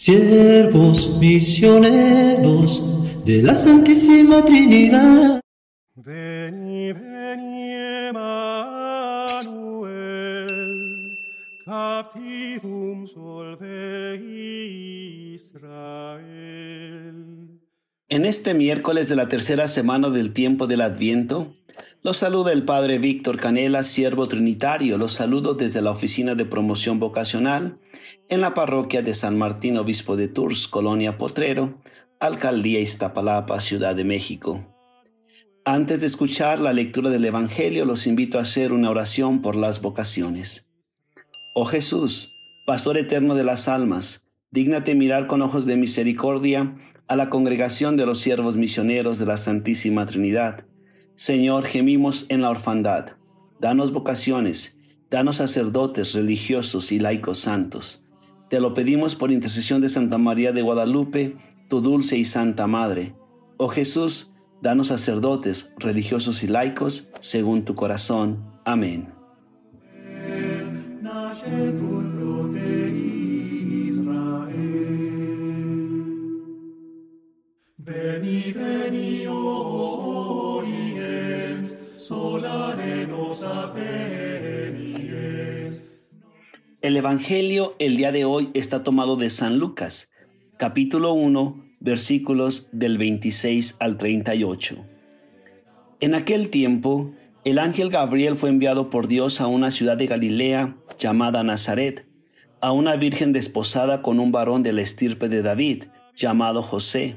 siervos misioneros de la Santísima Trinidad. Veni, veni, Emmanuel, captivum solve Israel. En este miércoles de la tercera semana del tiempo del Adviento, los saluda el Padre Víctor Canela, siervo trinitario. Los saludo desde la Oficina de Promoción Vocacional en la parroquia de San Martín, Obispo de Tours, Colonia Potrero, Alcaldía Iztapalapa, Ciudad de México. Antes de escuchar la lectura del Evangelio, los invito a hacer una oración por las vocaciones. Oh Jesús, Pastor eterno de las almas, dígnate mirar con ojos de misericordia a la congregación de los siervos misioneros de la Santísima Trinidad Señor, gemimos en la orfandad. Danos vocaciones, danos sacerdotes religiosos y laicos santos. Te lo pedimos por intercesión de Santa María de Guadalupe, tu dulce y santa Madre. Oh Jesús, danos sacerdotes religiosos y laicos según tu corazón. Amén. El Evangelio el día de hoy está tomado de San Lucas, capítulo 1, versículos del 26 al 38. En aquel tiempo, el ángel Gabriel fue enviado por Dios a una ciudad de Galilea llamada Nazaret, a una virgen desposada con un varón de la estirpe de David, llamado José.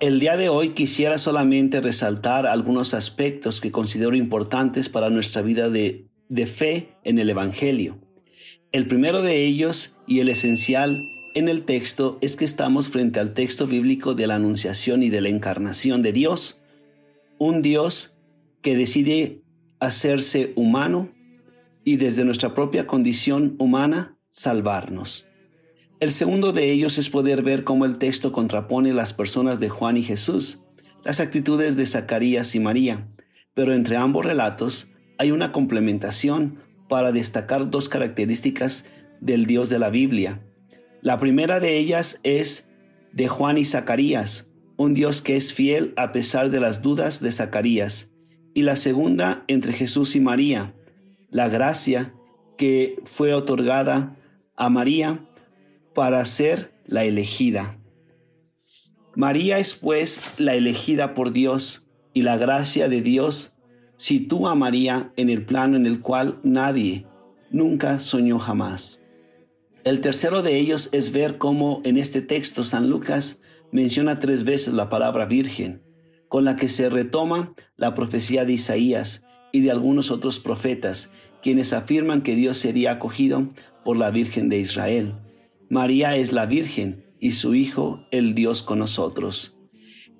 El día de hoy quisiera solamente resaltar algunos aspectos que considero importantes para nuestra vida de, fe en el Evangelio. El primero de ellos y el esencial en el texto es que estamos frente al texto bíblico de la Anunciación y de la Encarnación de Dios, un Dios que decide hacerse humano y desde nuestra propia condición humana salvarnos. El segundo de ellos es poder ver cómo el texto contrapone las personas de Juan y Jesús, las actitudes de Zacarías y María, pero entre ambos relatos hay una complementación para destacar dos características del Dios de la Biblia. La primera de ellas es de Juan y Zacarías, un Dios que es fiel a pesar de las dudas de Zacarías. Y la segunda entre Jesús y María, la gracia que fue otorgada a María para ser la elegida. María es pues la elegida por Dios y la gracia de Dios sitúa a María en el plano en el cual nadie nunca soñó jamás. El tercero de ellos es ver cómo en este texto San Lucas menciona tres veces la palabra virgen, con la que se retoma la profecía de Isaías y de algunos otros profetas, quienes afirman que Dios sería acogido por la Virgen de Israel. María es la Virgen y su Hijo el Dios con nosotros.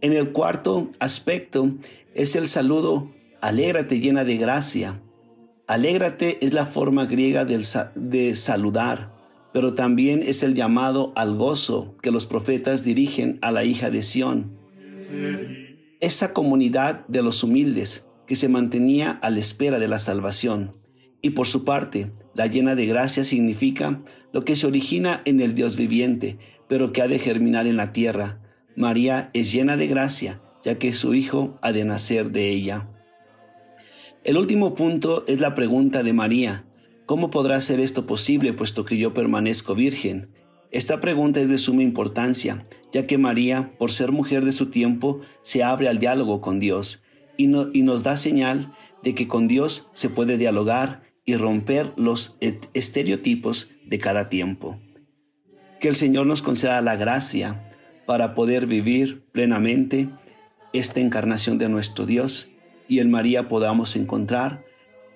En el cuarto aspecto es el saludo, alégrate llena de gracia. Alégrate es la forma griega de saludar, pero también es el llamado al gozo que los profetas dirigen a la hija de Sión. Esa comunidad de los humildes que se mantenía a la espera de la salvación. Y por su parte, la llena de gracia significa lo que se origina en el Dios viviente, pero que ha de germinar en la tierra. María es llena de gracia, ya que su Hijo ha de nacer de ella. El último punto es la pregunta de María. ¿Cómo podrá ser esto posible puesto que yo permanezco virgen? Esta pregunta es de suma importancia, ya que María, por ser mujer de su tiempo, se abre al diálogo con Dios y, y nos da señal de que con Dios se puede dialogar y romper los estereotipos de cada tiempo. Que el Señor nos conceda la gracia para poder vivir plenamente esta encarnación de nuestro Dios y en María podamos encontrar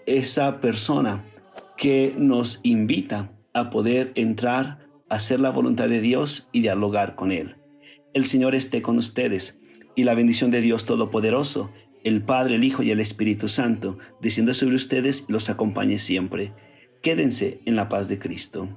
esa persona que nos invita a poder entrar a hacer la voluntad de Dios y dialogar con Él. El Señor esté con ustedes y la bendición de Dios Todopoderoso, el Padre, el Hijo y el Espíritu Santo, descienda sobre ustedes y los acompañe siempre. Quédense en la paz de Cristo.